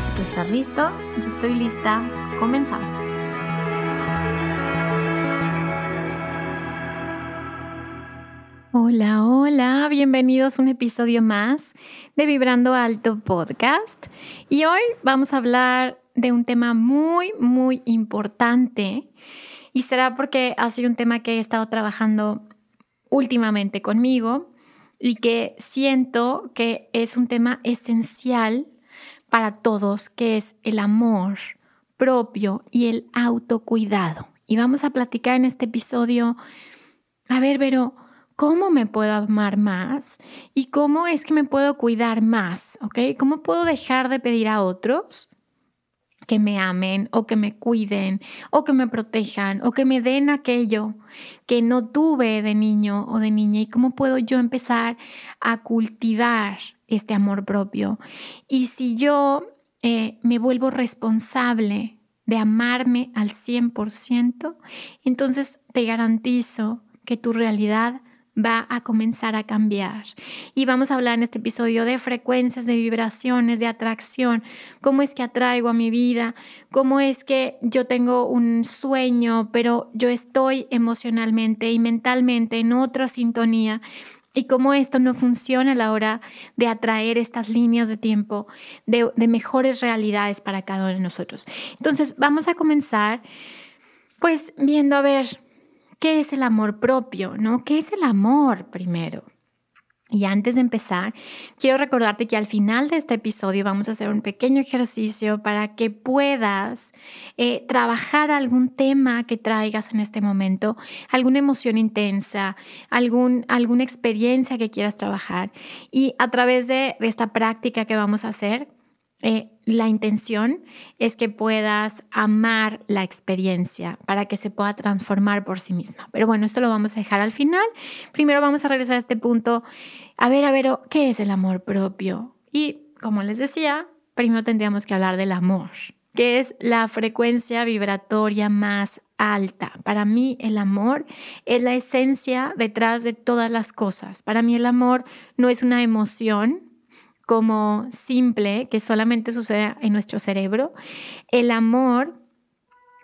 Si tú estás listo, yo estoy lista, comenzamos. Hola, hola, bienvenidos a un episodio más de Vibrando Alto Podcast. Y hoy vamos a hablar de un tema muy, muy importante. Y será porque ha sido un tema que he estado trabajando últimamente conmigo y que siento que es un tema esencial para todos, que es el amor propio y el autocuidado. Y vamos a platicar en este episodio, a ver, pero ¿cómo me puedo amar más? ¿Y cómo es que me puedo cuidar más? ¿Ok? ¿Cómo puedo dejar de pedir a otros? que me amen o que me cuiden o que me protejan o que me den aquello que no tuve de niño o de niña y cómo puedo yo empezar a cultivar este amor propio. Y si yo eh, me vuelvo responsable de amarme al 100%, entonces te garantizo que tu realidad va a comenzar a cambiar. Y vamos a hablar en este episodio de frecuencias, de vibraciones, de atracción, cómo es que atraigo a mi vida, cómo es que yo tengo un sueño, pero yo estoy emocionalmente y mentalmente en otra sintonía y cómo esto no funciona a la hora de atraer estas líneas de tiempo de, mejores realidades para cada uno de nosotros. Entonces, vamos a comenzar pues viendo a ver ¿Qué es el amor propio? ¿No? ¿Qué es el amor primero? Y antes de empezar, quiero recordarte que al final de este episodio vamos a hacer un pequeño ejercicio para que puedas eh, trabajar algún tema que traigas en este momento, alguna emoción intensa, algún, alguna experiencia que quieras trabajar. Y a través de esta práctica que vamos a hacer, eh, la intención es que puedas amar la experiencia para que se pueda transformar por sí misma. Pero bueno, esto lo vamos a dejar al final. Primero vamos a regresar a este punto. A ver, a ver, ¿qué es el amor propio? Y como les decía, primero tendríamos que hablar del amor, que es la frecuencia vibratoria más alta. Para mí el amor es la esencia detrás de todas las cosas. Para mí el amor no es una emoción, como simple que solamente sucede en nuestro cerebro, el amor,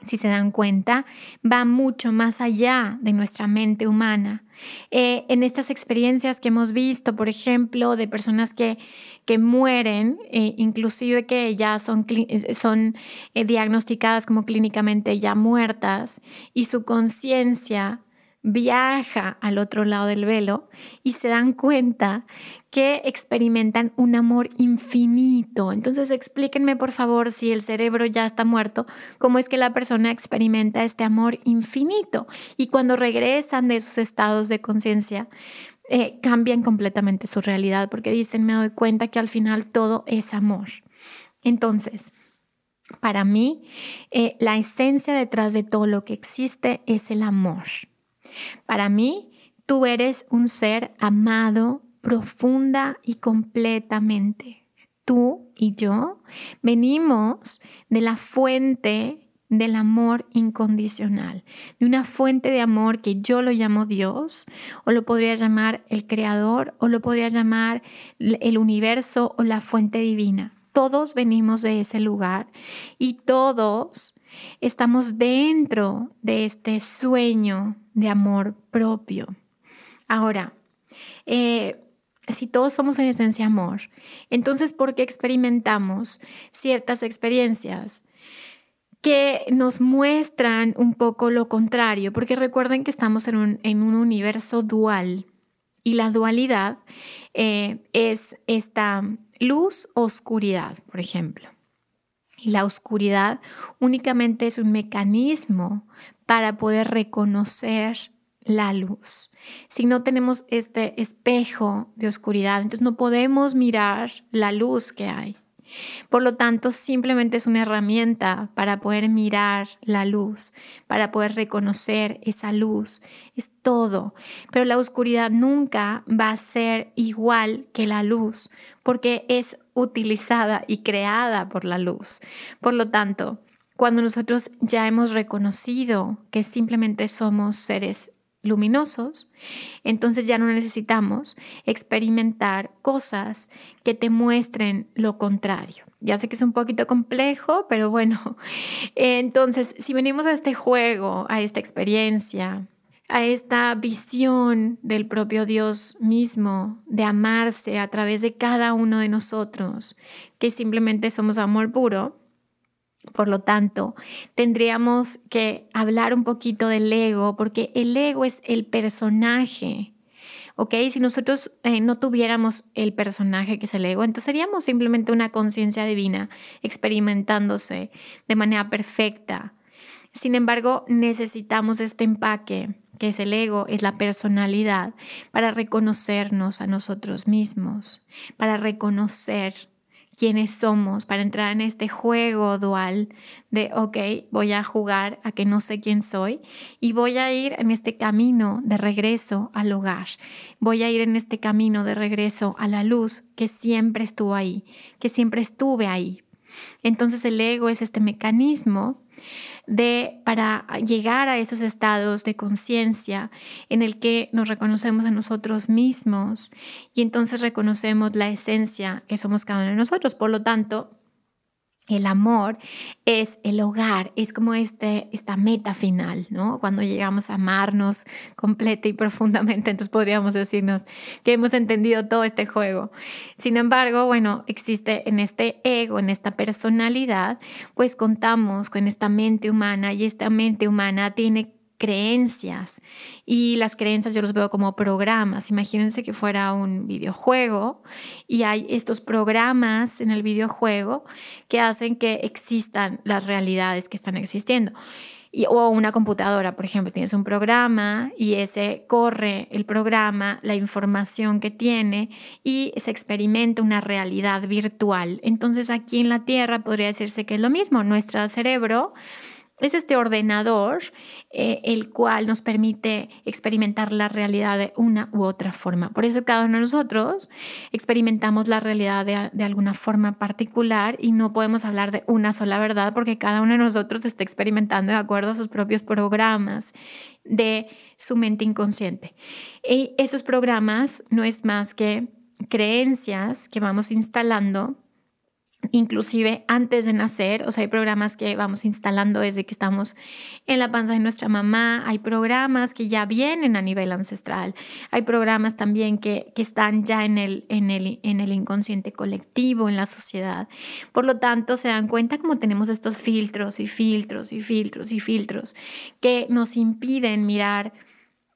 si se dan cuenta, va mucho más allá de nuestra mente humana. Eh, en estas experiencias que hemos visto, por ejemplo, de personas que, que mueren, eh, inclusive que ya son, eh, son diagnosticadas como clínicamente ya muertas, y su conciencia viaja al otro lado del velo y se dan cuenta que experimentan un amor infinito. Entonces explíquenme por favor si el cerebro ya está muerto, cómo es que la persona experimenta este amor infinito y cuando regresan de sus estados de conciencia. Eh, cambian completamente su realidad porque dicen, me doy cuenta que al final todo es amor. Entonces, para mí, eh, la esencia detrás de todo lo que existe es el amor. Para mí, tú eres un ser amado profunda y completamente. Tú y yo venimos de la fuente del amor incondicional, de una fuente de amor que yo lo llamo Dios, o lo podría llamar el Creador, o lo podría llamar el universo o la fuente divina. Todos venimos de ese lugar y todos estamos dentro de este sueño de amor propio. Ahora, eh, si todos somos en esencia amor, entonces ¿por qué experimentamos ciertas experiencias que nos muestran un poco lo contrario, porque recuerden que estamos en un, universo dual y la dualidad eh, es esta luz-oscuridad, por ejemplo. Y la oscuridad únicamente es un mecanismo para poder reconocer la luz. Si no tenemos este espejo de oscuridad, entonces no podemos mirar la luz que hay. Por lo tanto, simplemente es una herramienta para poder mirar la luz, para poder reconocer esa luz. Es todo. Pero la oscuridad nunca va a ser igual que la luz, porque es utilizada y creada por la luz. Por lo tanto, cuando nosotros ya hemos reconocido que simplemente somos seres luminosos, entonces ya no necesitamos experimentar cosas que te muestren lo contrario. Ya sé que es un poquito complejo, pero bueno, entonces si venimos a este juego, a esta experiencia, a esta visión del propio Dios mismo, de amarse a través de cada uno de nosotros, que simplemente somos amor puro, por lo tanto, tendríamos que hablar un poquito del ego, porque el ego es el personaje. ¿Ok? Si nosotros eh, no tuviéramos el personaje que es el ego, entonces seríamos simplemente una conciencia divina experimentándose de manera perfecta. Sin embargo, necesitamos este empaque que es el ego, es la personalidad, para reconocernos a nosotros mismos, para reconocer quiénes somos, para entrar en este juego dual de, ok, voy a jugar a que no sé quién soy y voy a ir en este camino de regreso al hogar, voy a ir en este camino de regreso a la luz que siempre estuvo ahí, que siempre estuve ahí. Entonces el ego es este mecanismo de para llegar a esos estados de conciencia en el que nos reconocemos a nosotros mismos y entonces reconocemos la esencia que somos cada uno de nosotros. Por lo tanto, el amor es el hogar, es como este, esta meta final, ¿no? Cuando llegamos a amarnos completa y profundamente, entonces podríamos decirnos que hemos entendido todo este juego. Sin embargo, bueno, existe en este ego, en esta personalidad, pues contamos con esta mente humana y esta mente humana tiene creencias y las creencias yo los veo como programas. Imagínense que fuera un videojuego y hay estos programas en el videojuego que hacen que existan las realidades que están existiendo. Y, o una computadora, por ejemplo, tienes un programa y ese corre el programa, la información que tiene y se experimenta una realidad virtual. Entonces aquí en la Tierra podría decirse que es lo mismo. Nuestro cerebro es este ordenador eh, el cual nos permite experimentar la realidad de una u otra forma. Por eso cada uno de nosotros experimentamos la realidad de, de alguna forma particular y no podemos hablar de una sola verdad porque cada uno de nosotros está experimentando de acuerdo a sus propios programas de su mente inconsciente. Y esos programas no es más que creencias que vamos instalando inclusive antes de nacer, o sea, hay programas que vamos instalando desde que estamos en la panza de nuestra mamá, hay programas que ya vienen a nivel ancestral, hay programas también que, que están ya en el, en, el, en el inconsciente colectivo, en la sociedad. Por lo tanto, se dan cuenta como tenemos estos filtros y filtros y filtros y filtros que nos impiden mirar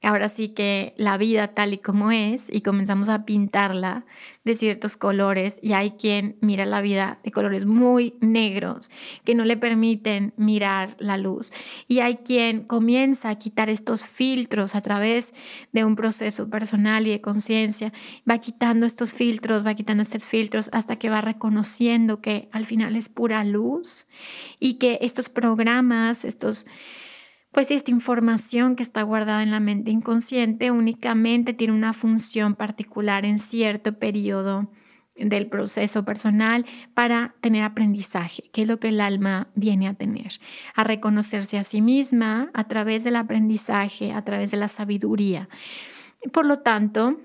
ahora sí que la vida tal y como es y comenzamos a pintarla de ciertos colores y hay quien mira la vida de colores muy negros que no le permiten mirar la luz. Y hay quien comienza a quitar estos filtros a través de un proceso personal y de conciencia, va quitando estos filtros, va quitando estos filtros hasta que va reconociendo que al final es pura luz y que estos programas, estos pues esta información que está guardada en la mente inconsciente únicamente tiene una función particular en cierto periodo del proceso personal para tener aprendizaje, que es lo que el alma viene a tener, a reconocerse a sí misma a través del aprendizaje, a través de la sabiduría. Por lo tanto,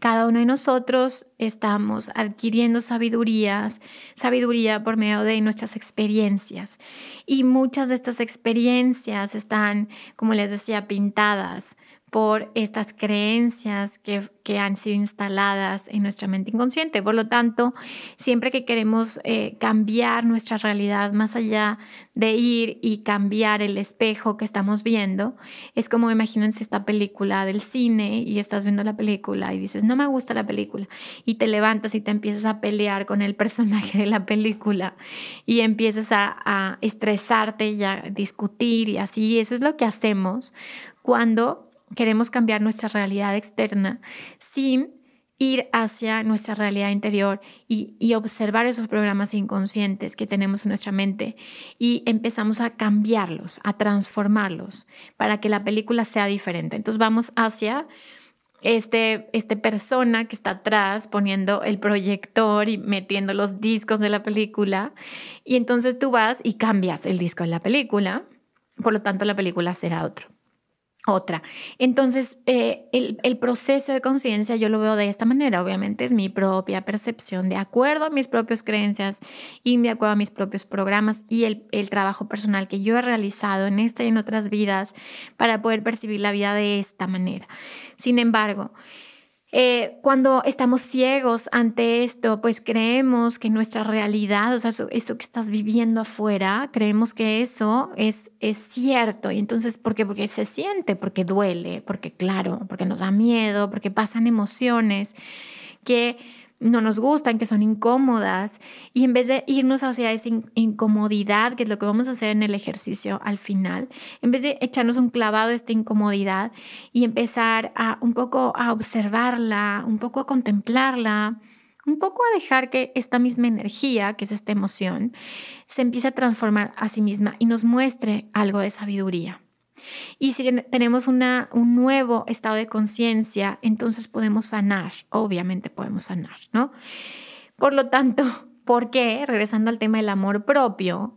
cada uno de nosotros estamos adquiriendo sabidurías, sabiduría por medio de nuestras experiencias. Y muchas de estas experiencias están, como les decía, pintadas por estas creencias que, han sido instaladas en nuestra mente inconsciente. Por lo tanto, siempre que queremos eh, cambiar nuestra realidad más allá de ir y cambiar el espejo que estamos viendo, es como imagínense esta película del cine y estás viendo la película y dices, no me gusta la película, y te levantas y te empiezas a pelear con el personaje de la película y empiezas a, a estresarte y a discutir y así. Eso es lo que hacemos cuando queremos cambiar nuestra realidad externa sin ir hacia nuestra realidad interior y, observar esos programas inconscientes que tenemos en nuestra mente. Y empezamos a cambiarlos, a transformarlos para que la película sea diferente. Entonces vamos hacia este, este persona que está atrás poniendo el proyector y metiendo los discos de la película. Y entonces tú vas y cambias el disco de la película, por lo tanto la película será otro otra. Entonces, eh, el, proceso de conciencia yo lo veo de esta manera. Obviamente es mi propia percepción de acuerdo a mis propias creencias y de acuerdo a mis propios programas y el, el trabajo personal que yo he realizado en esta y en otras vidas para poder percibir la vida de esta manera. Sin embargo, eh, cuando estamos ciegos ante esto, pues creemos que nuestra realidad, o sea, eso, que estás viviendo afuera, creemos que eso es, es cierto. Y entonces, ¿por qué? Porque se siente, porque duele, porque claro, porque nos da miedo, porque pasan emociones que no nos gustan, que son incómodas, y en vez de irnos hacia esa incomodidad, que es lo que vamos a hacer en el ejercicio al final, en vez de echarnos un clavado a esta incomodidad y empezar a un poco a observarla, un poco a contemplarla, un poco a dejar que esta misma energía, que es esta emoción, se empiece a transformar a sí misma y nos muestre algo de sabiduría. Y si tenemos una, un nuevo estado de conciencia, entonces podemos sanar, obviamente podemos sanar, ¿no? Por lo tanto, ¿por qué? Regresando al tema del amor propio,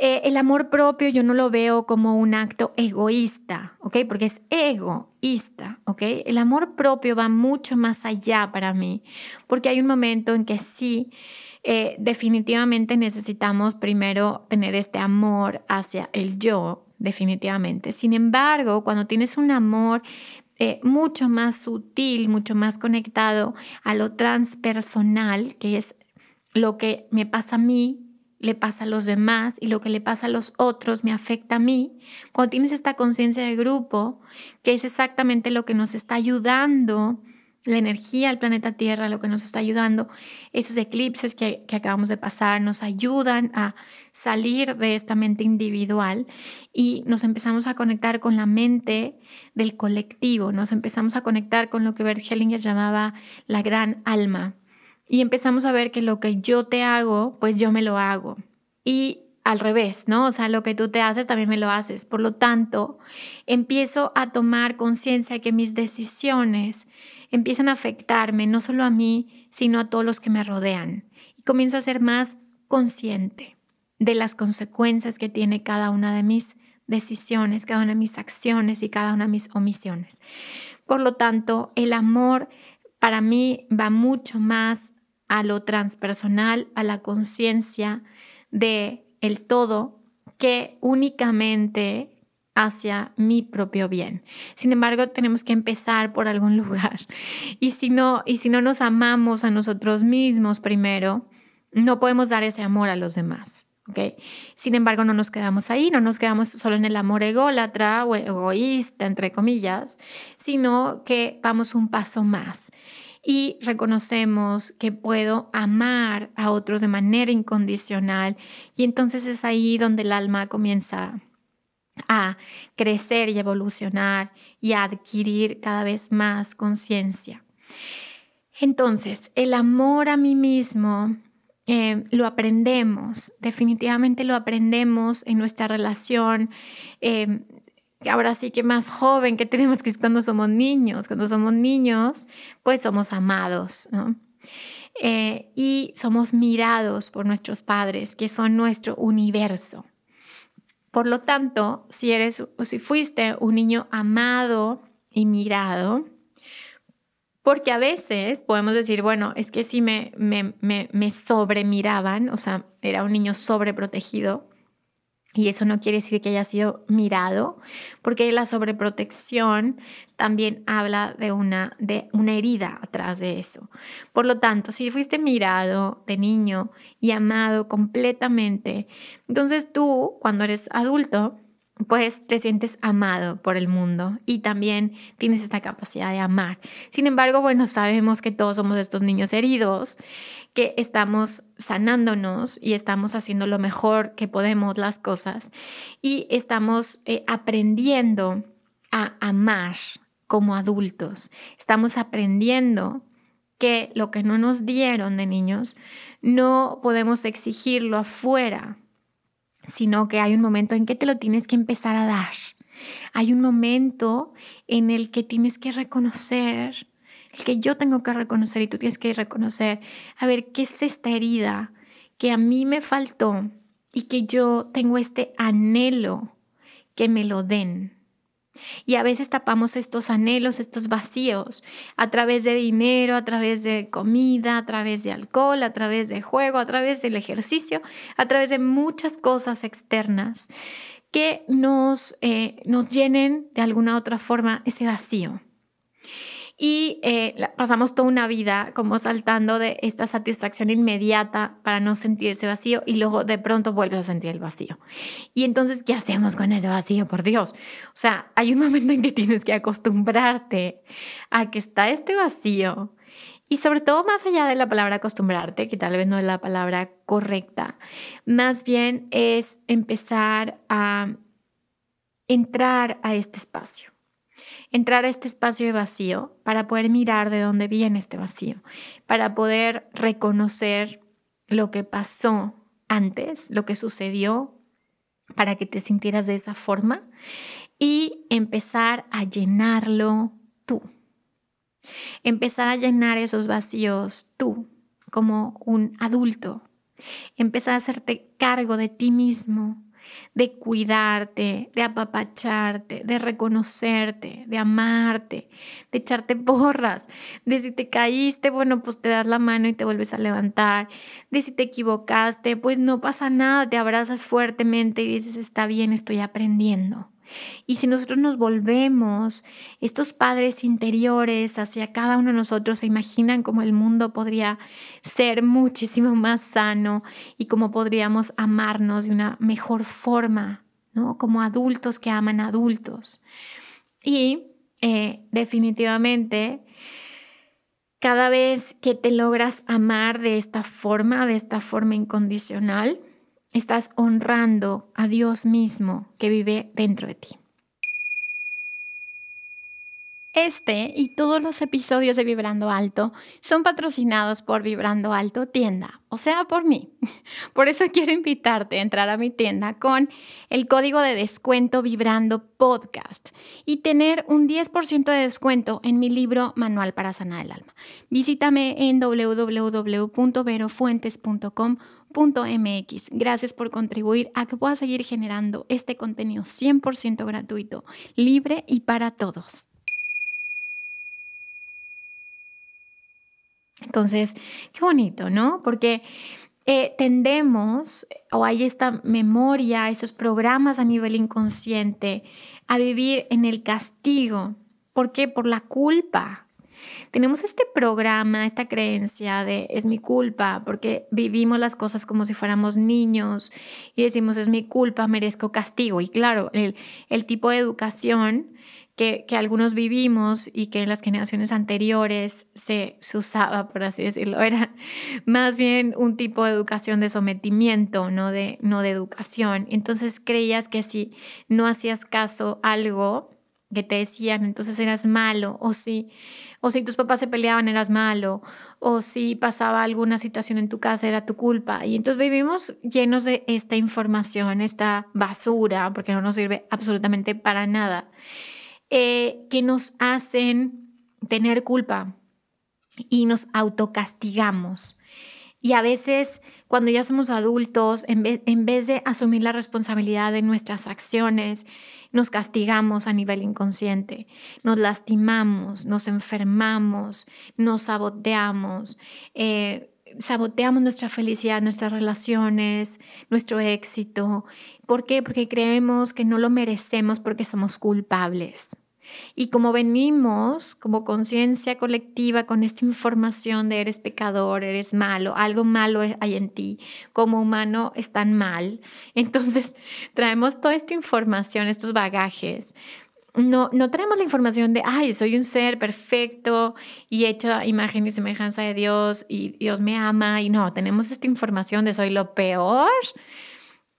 eh, el amor propio yo no lo veo como un acto egoísta, ¿ok? Porque es egoísta, ¿ok? El amor propio va mucho más allá para mí, porque hay un momento en que sí, eh, definitivamente necesitamos primero tener este amor hacia el yo, definitivamente. Sin embargo, cuando tienes un amor eh, mucho más sutil, mucho más conectado a lo transpersonal, que es lo que me pasa a mí, le pasa a los demás y lo que le pasa a los otros me afecta a mí. Cuando tienes esta conciencia de grupo, que es exactamente lo que nos está ayudando la energía del planeta Tierra, lo que nos está ayudando, esos eclipses que, acabamos de pasar, nos ayudan a salir de esta mente individual y nos empezamos a conectar con la mente del colectivo, nos empezamos a conectar con lo que Bert Hellinger llamaba la gran alma y empezamos a ver que lo que yo te hago, pues yo me lo hago. Y al revés, ¿no? O sea, lo que tú te haces también me lo haces. Por lo tanto, empiezo a tomar conciencia de que mis decisiones empiezan a afectarme no solo a mí, sino a todos los que me rodean. Y comienzo a ser más consciente de las consecuencias que tiene cada una de mis decisiones, cada una de mis acciones y cada una de mis omisiones. Por lo tanto, el amor para mí va mucho más a lo transpersonal, a la conciencia de el todo que únicamente hacia mi propio bien. Sin embargo, tenemos que empezar por algún lugar. Y si no, y si no nos amamos a nosotros mismos primero, no podemos dar ese amor a los demás. ¿okay? Sin embargo, no nos quedamos ahí, no nos quedamos solo en el amor ególatra o egoísta, entre comillas, sino que vamos un paso más y reconocemos que puedo amar a otros de manera incondicional y entonces es ahí donde el alma comienza a crecer y evolucionar y a adquirir cada vez más conciencia. Entonces, el amor a mí mismo eh, lo aprendemos, definitivamente lo aprendemos en nuestra relación. Eh, ahora sí que más joven que tenemos que es cuando somos niños. Cuando somos niños, pues somos amados, ¿no? Eh, y somos mirados por nuestros padres, que son nuestro universo. Por lo tanto, si eres o si fuiste un niño amado y mirado, porque a veces podemos decir, bueno, es que si me, me, me, me sobremiraban, o sea, era un niño sobreprotegido, Y eso no quiere decir que haya sido mirado, porque la sobreprotección también habla de una, de una herida atrás de eso. Por lo tanto, si fuiste mirado de niño y amado completamente, entonces tú, cuando eres adulto, pues te sientes amado por el mundo y también tienes esta capacidad de amar. Sin embargo, bueno, sabemos que todos somos estos niños heridos, que estamos sanándonos y estamos haciendo lo mejor que podemos las cosas y estamos eh, aprendiendo a amar como adultos. Estamos aprendiendo que lo que no nos dieron de niños no podemos exigirlo afuera sino que hay un momento en que te lo tienes que empezar a dar. Hay un momento en el que tienes que reconocer, el que yo tengo que reconocer y tú tienes que reconocer, a ver, ¿qué es esta herida que a mí me faltó y que yo tengo este anhelo que me lo den? Y a veces tapamos estos anhelos, estos vacíos, a través de dinero, a través de comida, a través de alcohol, a través de juego, a través del ejercicio, a través de muchas cosas externas que nos, eh, nos llenen de alguna otra forma ese vacío y eh, pasamos toda una vida como saltando de esta satisfacción inmediata para no sentirse vacío y luego de pronto vuelves a sentir el vacío. Y entonces, ¿qué hacemos con ese vacío? Por Dios. O sea, hay un momento en que tienes que acostumbrarte a que está este vacío. Y sobre todo más allá de la palabra acostumbrarte, que tal vez no es la palabra correcta, más bien es empezar a entrar a este espacio entrar a este espacio de vacío para poder mirar de dónde viene este vacío, para poder reconocer lo que pasó antes, lo que sucedió, para que te sintieras de esa forma y empezar a llenarlo tú. Empezar a llenar esos vacíos tú como un adulto. Empezar a hacerte cargo de ti mismo, de cuidarte, de apapacharte, de reconocerte, de amarte, de echarte porras, de si te caíste, bueno, pues te das la mano y te vuelves a levantar, de si te equivocaste, pues no pasa nada, te abrazas fuertemente y dices, está bien, estoy aprendiendo. Y si nosotros nos volvemos estos padres interiores hacia cada uno de nosotros, se imaginan cómo el mundo podría ser muchísimo más sano y cómo podríamos amarnos de una mejor forma, ¿no? Como adultos que aman adultos. Y eh, definitivamente, cada vez que te logras amar de esta forma, de esta forma incondicional, estás honrando a Dios mismo que vive dentro de ti. Este y todos los episodios de Vibrando Alto son patrocinados por Vibrando Alto Tienda, o sea, por mí. Por eso quiero invitarte a entrar a mi tienda con el código de descuento Vibrando Podcast y tener un 10% de descuento en mi libro Manual para Sanar el Alma. Visítame en www.verofuentes.com MX. Gracias por contribuir a que pueda seguir generando este contenido 100% gratuito, libre y para todos. Entonces, qué bonito, ¿no? Porque eh, tendemos, o hay esta memoria, esos programas a nivel inconsciente, a vivir en el castigo. ¿Por qué? Por la culpa. Tenemos este programa, esta creencia de es mi culpa, porque vivimos las cosas como si fuéramos niños y decimos es mi culpa, merezco castigo. Y claro, el, el tipo de educación que, que, algunos vivimos y que en las generaciones anteriores se, se, usaba, por así decirlo, era más bien un tipo de educación de sometimiento, no de, no de educación. Entonces creías que si no hacías caso a algo que te decían, entonces eras malo, o si o si tus papás se peleaban eras malo, o si pasaba alguna situación en tu casa era tu culpa. Y entonces vivimos llenos de esta información, esta basura, porque no nos sirve absolutamente para nada, eh, que nos hacen tener culpa y nos autocastigamos. Y a veces cuando ya somos adultos, en vez, en vez de asumir la responsabilidad de nuestras acciones, nos castigamos a nivel inconsciente, nos lastimamos, nos enfermamos, nos saboteamos, eh, saboteamos nuestra felicidad, nuestras relaciones, nuestro éxito. ¿Por qué? Porque creemos que no lo merecemos porque somos culpables. Y como venimos como conciencia colectiva con esta información de eres pecador, eres malo, algo malo hay en ti, como humano están mal, entonces traemos toda esta información, estos bagajes. No, no traemos la información de, ay, soy un ser perfecto y hecho a imagen y semejanza de Dios y Dios me ama. Y no, tenemos esta información de soy lo peor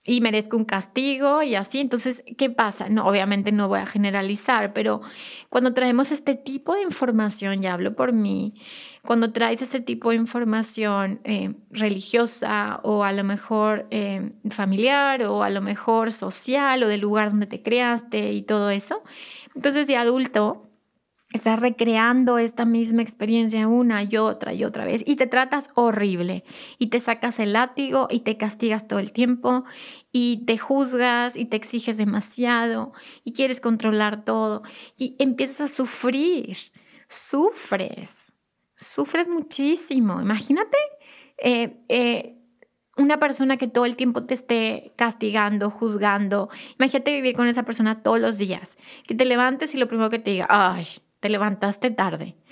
y merezco un castigo y así. Entonces, ¿qué pasa? No, obviamente no voy a generalizar, pero cuando traemos este tipo de información, ya hablo por mí, cuando traes este tipo de información eh, religiosa o a lo mejor eh, familiar o a lo mejor social o del lugar donde te creaste y todo eso, entonces de adulto estás recreando esta misma experiencia una y otra y otra vez y te tratas horrible y te sacas el látigo y te castigas todo el tiempo y te juzgas y te exiges demasiado y quieres controlar todo y empiezas a sufrir, sufres, sufres muchísimo. Imagínate eh, eh, una persona que todo el tiempo te esté castigando, juzgando. Imagínate vivir con esa persona todos los días, que te levantes y lo primero que te diga, ay, te levantaste tarde.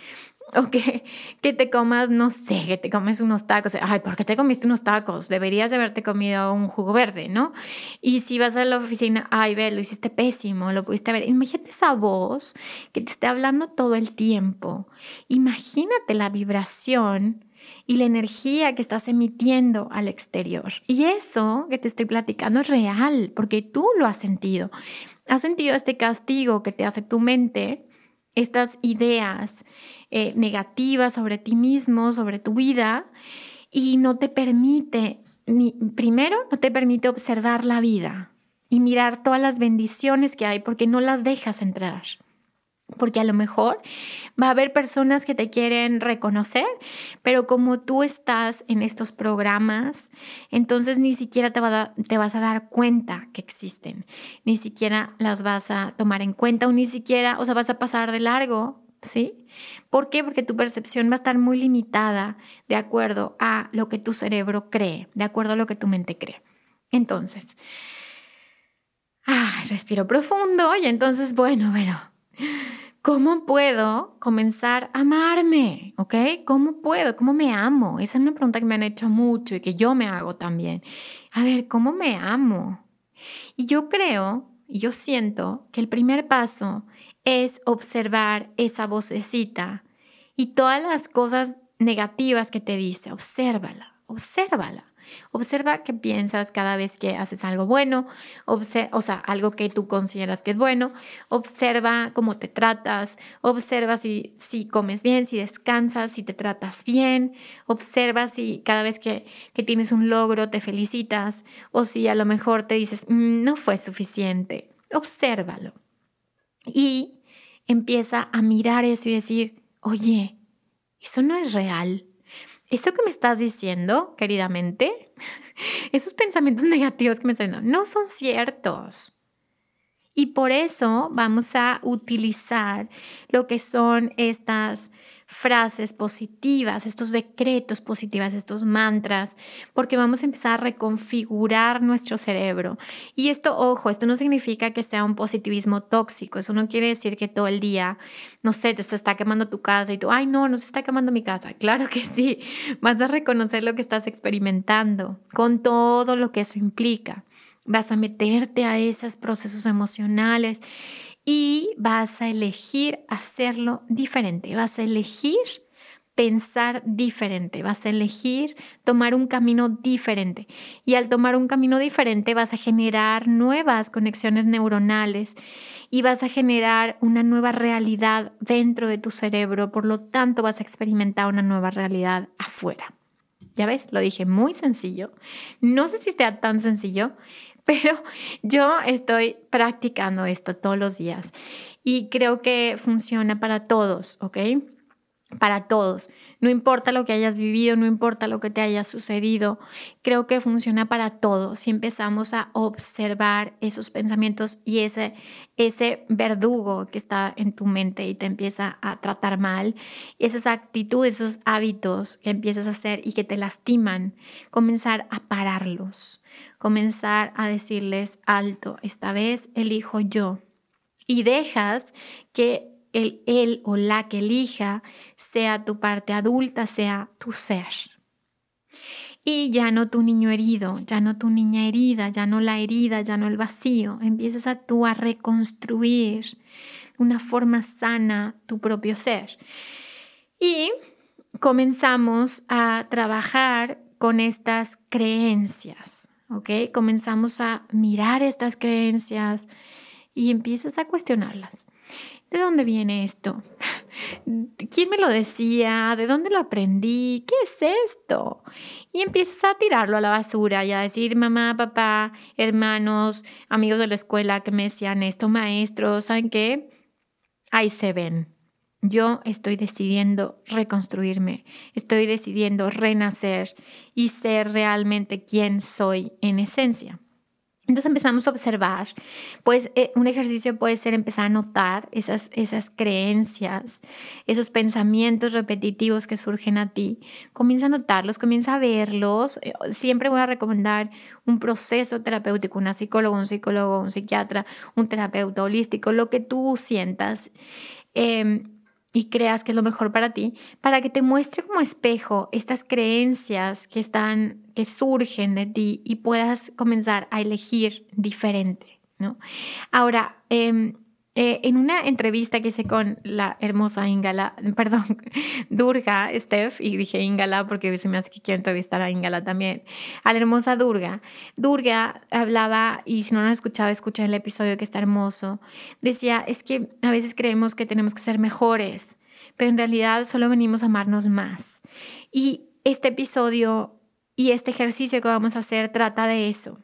O que, te comas, no sé, que te comes unos tacos. Ay, ¿por qué te comiste unos tacos? Deberías de haberte comido un jugo verde, ¿no? Y si vas a la oficina, ay, ve, lo hiciste pésimo, lo pudiste ver. Imagínate esa voz que te esté hablando todo el tiempo. Imagínate la vibración y la energía que estás emitiendo al exterior. Y eso que te estoy platicando es real, porque tú lo has sentido. Has sentido este castigo que te hace tu mente estas ideas eh, negativas sobre ti mismo, sobre tu vida, y no te permite, ni, primero, no te permite observar la vida y mirar todas las bendiciones que hay porque no las dejas entrar porque a lo mejor va a haber personas que te quieren reconocer, pero como tú estás en estos programas, entonces ni siquiera te, vas a dar cuenta que existen, ni siquiera las vas a tomar en cuenta o ni siquiera, o sea, vas a pasar de largo, ¿sí? ¿Por qué? Porque tu percepción va a estar muy limitada de acuerdo a lo que tu cerebro cree, de acuerdo a lo que tu mente cree. Entonces, ah, respiro profundo y entonces, bueno, bueno ¿Cómo puedo comenzar a amarme? ¿Ok? ¿Cómo puedo? ¿Cómo me amo? Esa es una pregunta que me han hecho mucho y que yo me hago también. A ver, ¿cómo me amo? Y yo creo, y yo siento que el primer paso es observar esa vocecita y todas las cosas negativas que te dice. Obsérvala, obsérvala. Observa qué piensas cada vez que haces algo bueno, o sea, algo que tú consideras que es bueno. Observa cómo te tratas, observa si, si comes bien, si descansas, si te tratas bien. Observa si cada vez que, que tienes un logro te felicitas o si a lo mejor te dices, mm, no fue suficiente. Obsérvalo. Y empieza a mirar eso y decir, oye, eso no es real. ¿Eso que me estás diciendo, queridamente, esos pensamientos negativos que me estás diciendo, no son ciertos. Y por eso vamos a utilizar lo que son estas frases positivas, estos decretos positivos, estos mantras, porque vamos a empezar a reconfigurar nuestro cerebro. Y esto, ojo, esto no significa que sea un positivismo tóxico, eso no quiere decir que todo el día, no sé, te está quemando tu casa y tú, ay, no, no se está quemando mi casa. Claro que sí, vas a reconocer lo que estás experimentando con todo lo que eso implica. Vas a meterte a esos procesos emocionales y vas a elegir hacerlo diferente, vas a elegir pensar diferente, vas a elegir tomar un camino diferente. Y al tomar un camino diferente vas a generar nuevas conexiones neuronales y vas a generar una nueva realidad dentro de tu cerebro, por lo tanto vas a experimentar una nueva realidad afuera. Ya ves, lo dije muy sencillo. No sé si sea tan sencillo, pero yo estoy practicando esto todos los días y creo que funciona para todos, ¿ok? Para todos. No importa lo que hayas vivido, no importa lo que te haya sucedido, creo que funciona para todos si empezamos a observar esos pensamientos y ese, ese verdugo que está en tu mente y te empieza a tratar mal, esas actitudes, esos hábitos que empiezas a hacer y que te lastiman, comenzar a pararlos, comenzar a decirles alto, esta vez elijo yo y dejas que el él o la que elija sea tu parte adulta, sea tu ser. Y ya no tu niño herido, ya no tu niña herida, ya no la herida, ya no el vacío. Empiezas a tú a reconstruir una forma sana tu propio ser. Y comenzamos a trabajar con estas creencias, ¿ok? Comenzamos a mirar estas creencias y empiezas a cuestionarlas. ¿De dónde viene esto? ¿Quién me lo decía? ¿De dónde lo aprendí? ¿Qué es esto? Y empiezas a tirarlo a la basura y a decir, mamá, papá, hermanos, amigos de la escuela que me decían esto, maestros, ¿saben qué? Ahí se ven. Yo estoy decidiendo reconstruirme, estoy decidiendo renacer y ser realmente quien soy en esencia. Entonces empezamos a observar, pues eh, un ejercicio puede ser empezar a notar esas, esas creencias, esos pensamientos repetitivos que surgen a ti. Comienza a notarlos, comienza a verlos. Eh, siempre voy a recomendar un proceso terapéutico, una psicóloga, un psicólogo, un psiquiatra, un terapeuta holístico, lo que tú sientas. Em, y creas que es lo mejor para ti, para que te muestre como espejo estas creencias que están, que surgen de ti y puedas comenzar a elegir diferente, ¿no? Ahora, eh, eh, en una entrevista que hice con la hermosa Ingala, perdón, Durga, Steph, y dije Ingala porque se me hace que quiero entrevistar a Ingala también, a la hermosa Durga. Durga hablaba, y si no lo han escuchado, escucha el episodio que está hermoso, decía, es que a veces creemos que tenemos que ser mejores, pero en realidad solo venimos a amarnos más. Y este episodio y este ejercicio que vamos a hacer trata de eso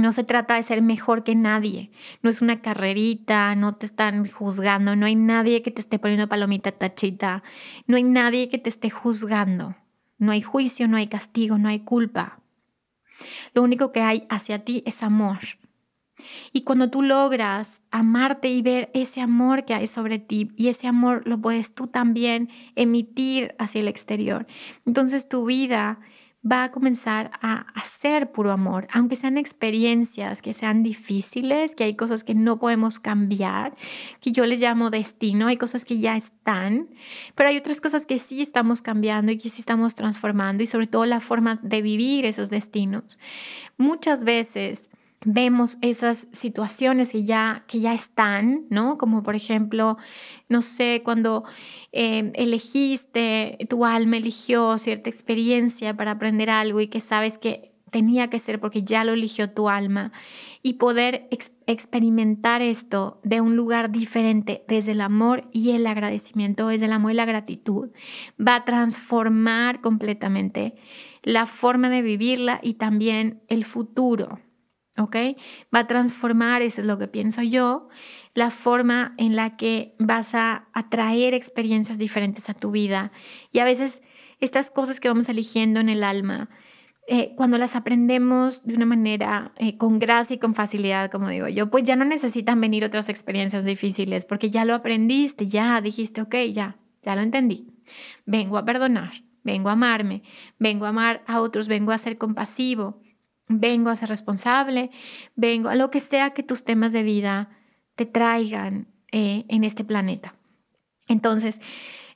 no se trata de ser mejor que nadie, no es una carrerita, no te están juzgando, no hay nadie que te esté poniendo palomita tachita, no hay nadie que te esté juzgando, no hay juicio, no hay castigo, no hay culpa. Lo único que hay hacia ti es amor. Y cuando tú logras amarte y ver ese amor que hay sobre ti, y ese amor lo puedes tú también emitir hacia el exterior, entonces tu vida va a comenzar a hacer puro amor, aunque sean experiencias que sean difíciles, que hay cosas que no podemos cambiar, que yo les llamo destino, hay cosas que ya están, pero hay otras cosas que sí estamos cambiando y que sí estamos transformando y sobre todo la forma de vivir esos destinos. Muchas veces vemos esas situaciones que ya, que ya están, ¿no? Como por ejemplo, no sé, cuando eh, elegiste, tu alma eligió cierta experiencia para aprender algo y que sabes que tenía que ser porque ya lo eligió tu alma y poder experimentar esto de un lugar diferente desde el amor y el agradecimiento, desde el amor y la gratitud, va a transformar completamente la forma de vivirla y también el futuro ¿ok? Va a transformar, eso es lo que pienso yo, la forma en la que vas a atraer experiencias diferentes a tu vida. Y a veces estas cosas que vamos eligiendo en el alma, eh, cuando las aprendemos de una manera eh, con gracia y con facilidad, como digo yo, pues ya no necesitan venir otras experiencias difíciles, porque ya lo aprendiste, ya dijiste, ok, ya, ya lo entendí. Vengo a perdonar, vengo a amarme, vengo a amar a otros, vengo a ser compasivo vengo a ser responsable, vengo a lo que sea que tus temas de vida te traigan eh, en este planeta. Entonces,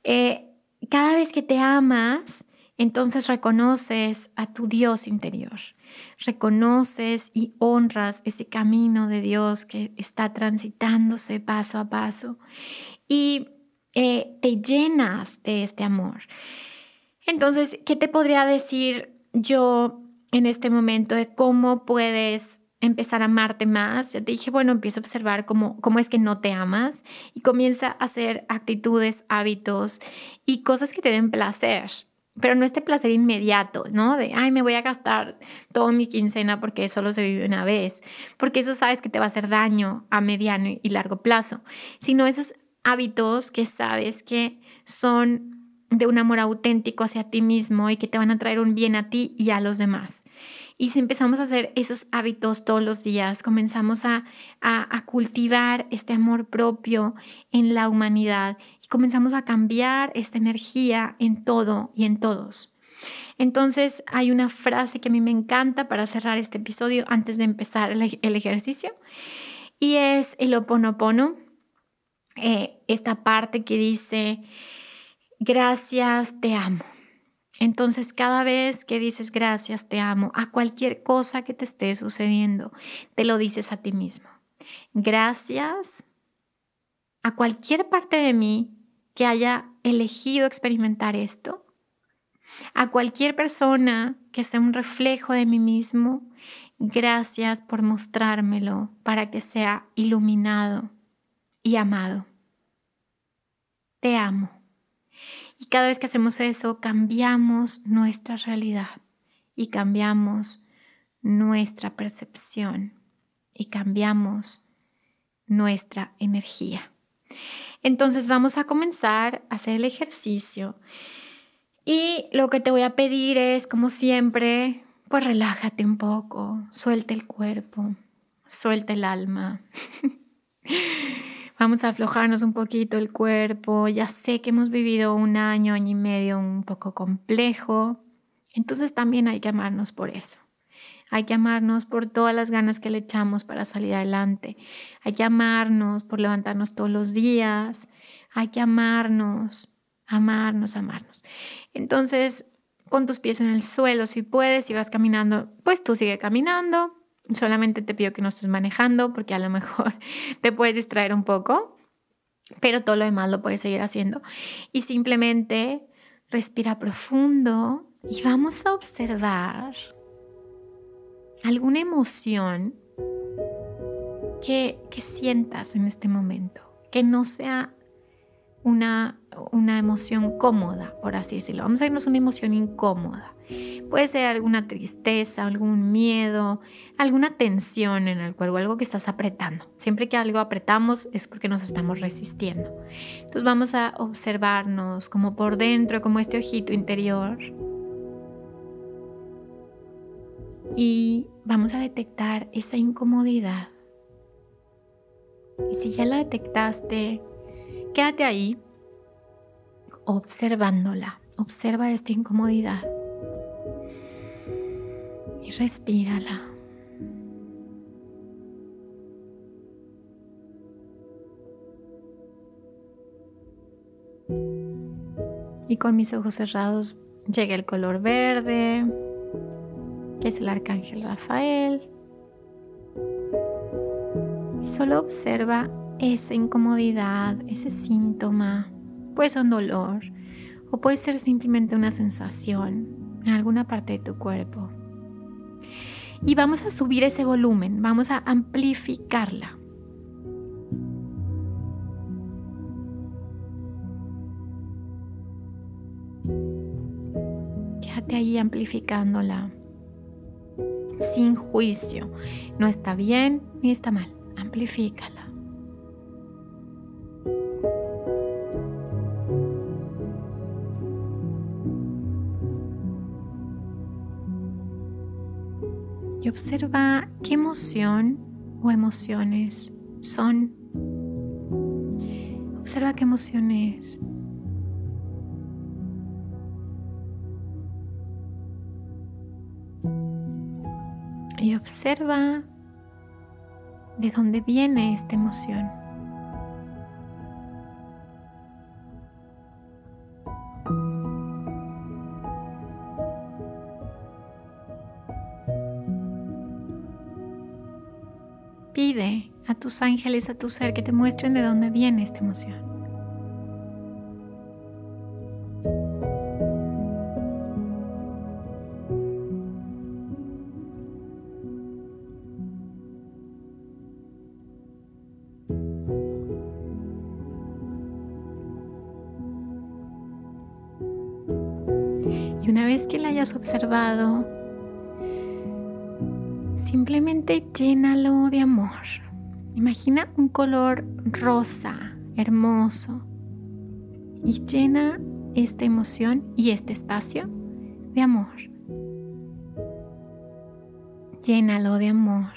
eh, cada vez que te amas, entonces reconoces a tu Dios interior, reconoces y honras ese camino de Dios que está transitándose paso a paso y eh, te llenas de este amor. Entonces, ¿qué te podría decir yo en este momento de cómo puedes empezar a amarte más. Ya te dije, bueno, empieza a observar cómo, cómo es que no te amas y comienza a hacer actitudes, hábitos y cosas que te den placer. Pero no este placer inmediato, ¿no? De, ay, me voy a gastar toda mi quincena porque solo se vive una vez. Porque eso sabes que te va a hacer daño a mediano y largo plazo. Sino esos hábitos que sabes que son de un amor auténtico hacia ti mismo y que te van a traer un bien a ti y a los demás. Y si empezamos a hacer esos hábitos todos los días, comenzamos a, a, cultivar este amor propio en la humanidad y comenzamos a cambiar esta energía en todo y en todos. Entonces hay una frase que a mí me encanta para cerrar este episodio antes de empezar el, ejercicio y es el oponopono, eh, esta parte que dice, gracias, te amo. Entonces, cada vez que dices gracias, te amo, a cualquier cosa que te esté sucediendo, te lo dices a ti mismo. Gracias a cualquier parte de mí que haya elegido experimentar esto, a cualquier persona que sea un reflejo de mí mismo, gracias por mostrármelo para que sea iluminado y amado. Te amo. Y cada vez que hacemos eso, cambiamos nuestra realidad y cambiamos nuestra percepción y cambiamos nuestra energía. Entonces vamos a comenzar a hacer el ejercicio y lo que te voy a pedir es, como siempre, pues relájate un poco, suelta el cuerpo, suelta el alma. Vamos a aflojarnos un poquito el cuerpo. Ya sé que hemos vivido un año, año y medio un poco complejo. Entonces también hay que amarnos por eso. Hay que amarnos por todas las ganas que le echamos para salir adelante. Hay que amarnos por levantarnos todos los días. Hay que amarnos, amarnos, amarnos. Entonces, pon tus pies en el suelo si puedes. Si vas caminando, pues tú sigue caminando. Solamente te pido que no estés manejando porque a lo mejor te puedes distraer un poco, pero todo lo demás lo puedes seguir haciendo. Y simplemente respira profundo y vamos a observar alguna emoción que, que sientas en este momento, que no sea una, una emoción cómoda, por así decirlo. Vamos a irnos una emoción incómoda. Puede ser alguna tristeza, algún miedo, alguna tensión en el cuerpo, algo que estás apretando. Siempre que algo apretamos es porque nos estamos resistiendo. Entonces vamos a observarnos como por dentro, como este ojito interior. Y vamos a detectar esa incomodidad. Y si ya la detectaste, quédate ahí observándola. Observa esta incomodidad y respírala. Y con mis ojos cerrados llega el color verde, que es el arcángel Rafael. Y solo observa esa incomodidad, ese síntoma. Puede ser un dolor o puede ser simplemente una sensación en alguna parte de tu cuerpo y vamos a subir ese volumen, vamos a amplificarla. Quédate ahí amplificándola sin juicio. No está bien ni está mal, amplifícala. Observa qué emoción o emociones son. Observa qué emociones. Y observa de dónde viene esta emoción. Ángeles, a tu ser, que te muestren de dónde viene esta emoción. Y una vez que la hayas observado, Simplemente llénalo de amor. Imagina un color rosa, hermoso. Y llena esta emoción y este espacio de amor. Llénalo de amor.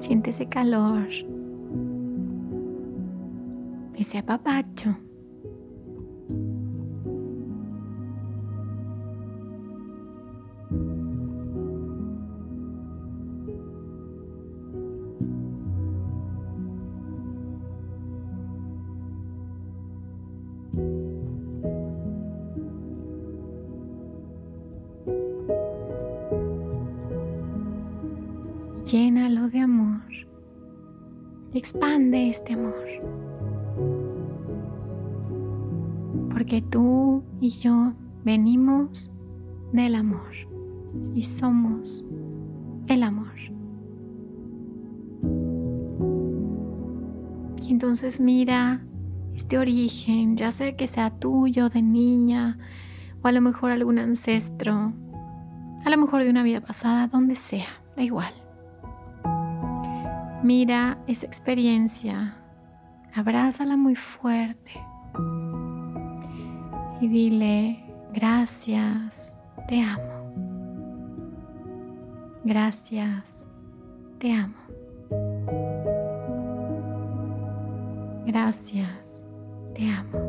Siente ese calor, ese apapacho. Porque tú y yo venimos del amor y somos el amor. Y entonces mira este origen, ya sea que sea tuyo de niña o a lo mejor algún ancestro, a lo mejor de una vida pasada, donde sea, da igual. Mira esa experiencia, abrázala muy fuerte y dile, gracias, te amo. Gracias, te amo. Gracias, te amo.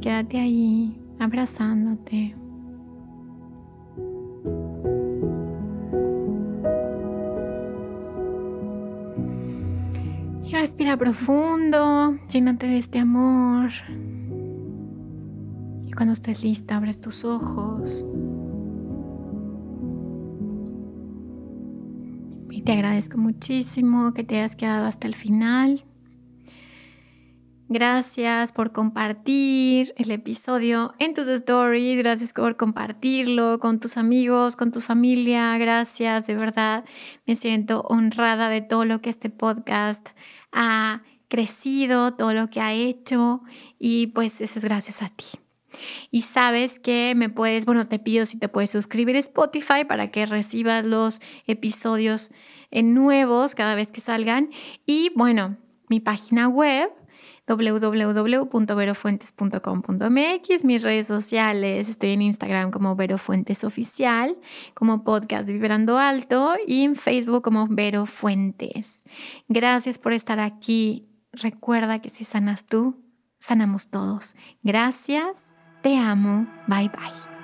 Quédate ahí abrazándote. Profundo, llénate de este amor. Y cuando estés lista, abres tus ojos. Y te agradezco muchísimo que te hayas quedado hasta el final. Gracias por compartir el episodio en tus stories. Gracias por compartirlo con tus amigos, con tu familia. Gracias, de verdad. Me siento honrada de todo lo que este podcast ha crecido, todo lo que ha hecho. Y pues eso es gracias a ti. Y sabes que me puedes, bueno, te pido si te puedes suscribir a Spotify para que recibas los episodios nuevos cada vez que salgan. Y bueno, mi página web www.verofuentes.com.mx, mis redes sociales, estoy en Instagram como Vero Fuentes Oficial, como podcast Vibrando Alto y en Facebook como Vero Fuentes. Gracias por estar aquí. Recuerda que si sanas tú, sanamos todos. Gracias, te amo, bye bye.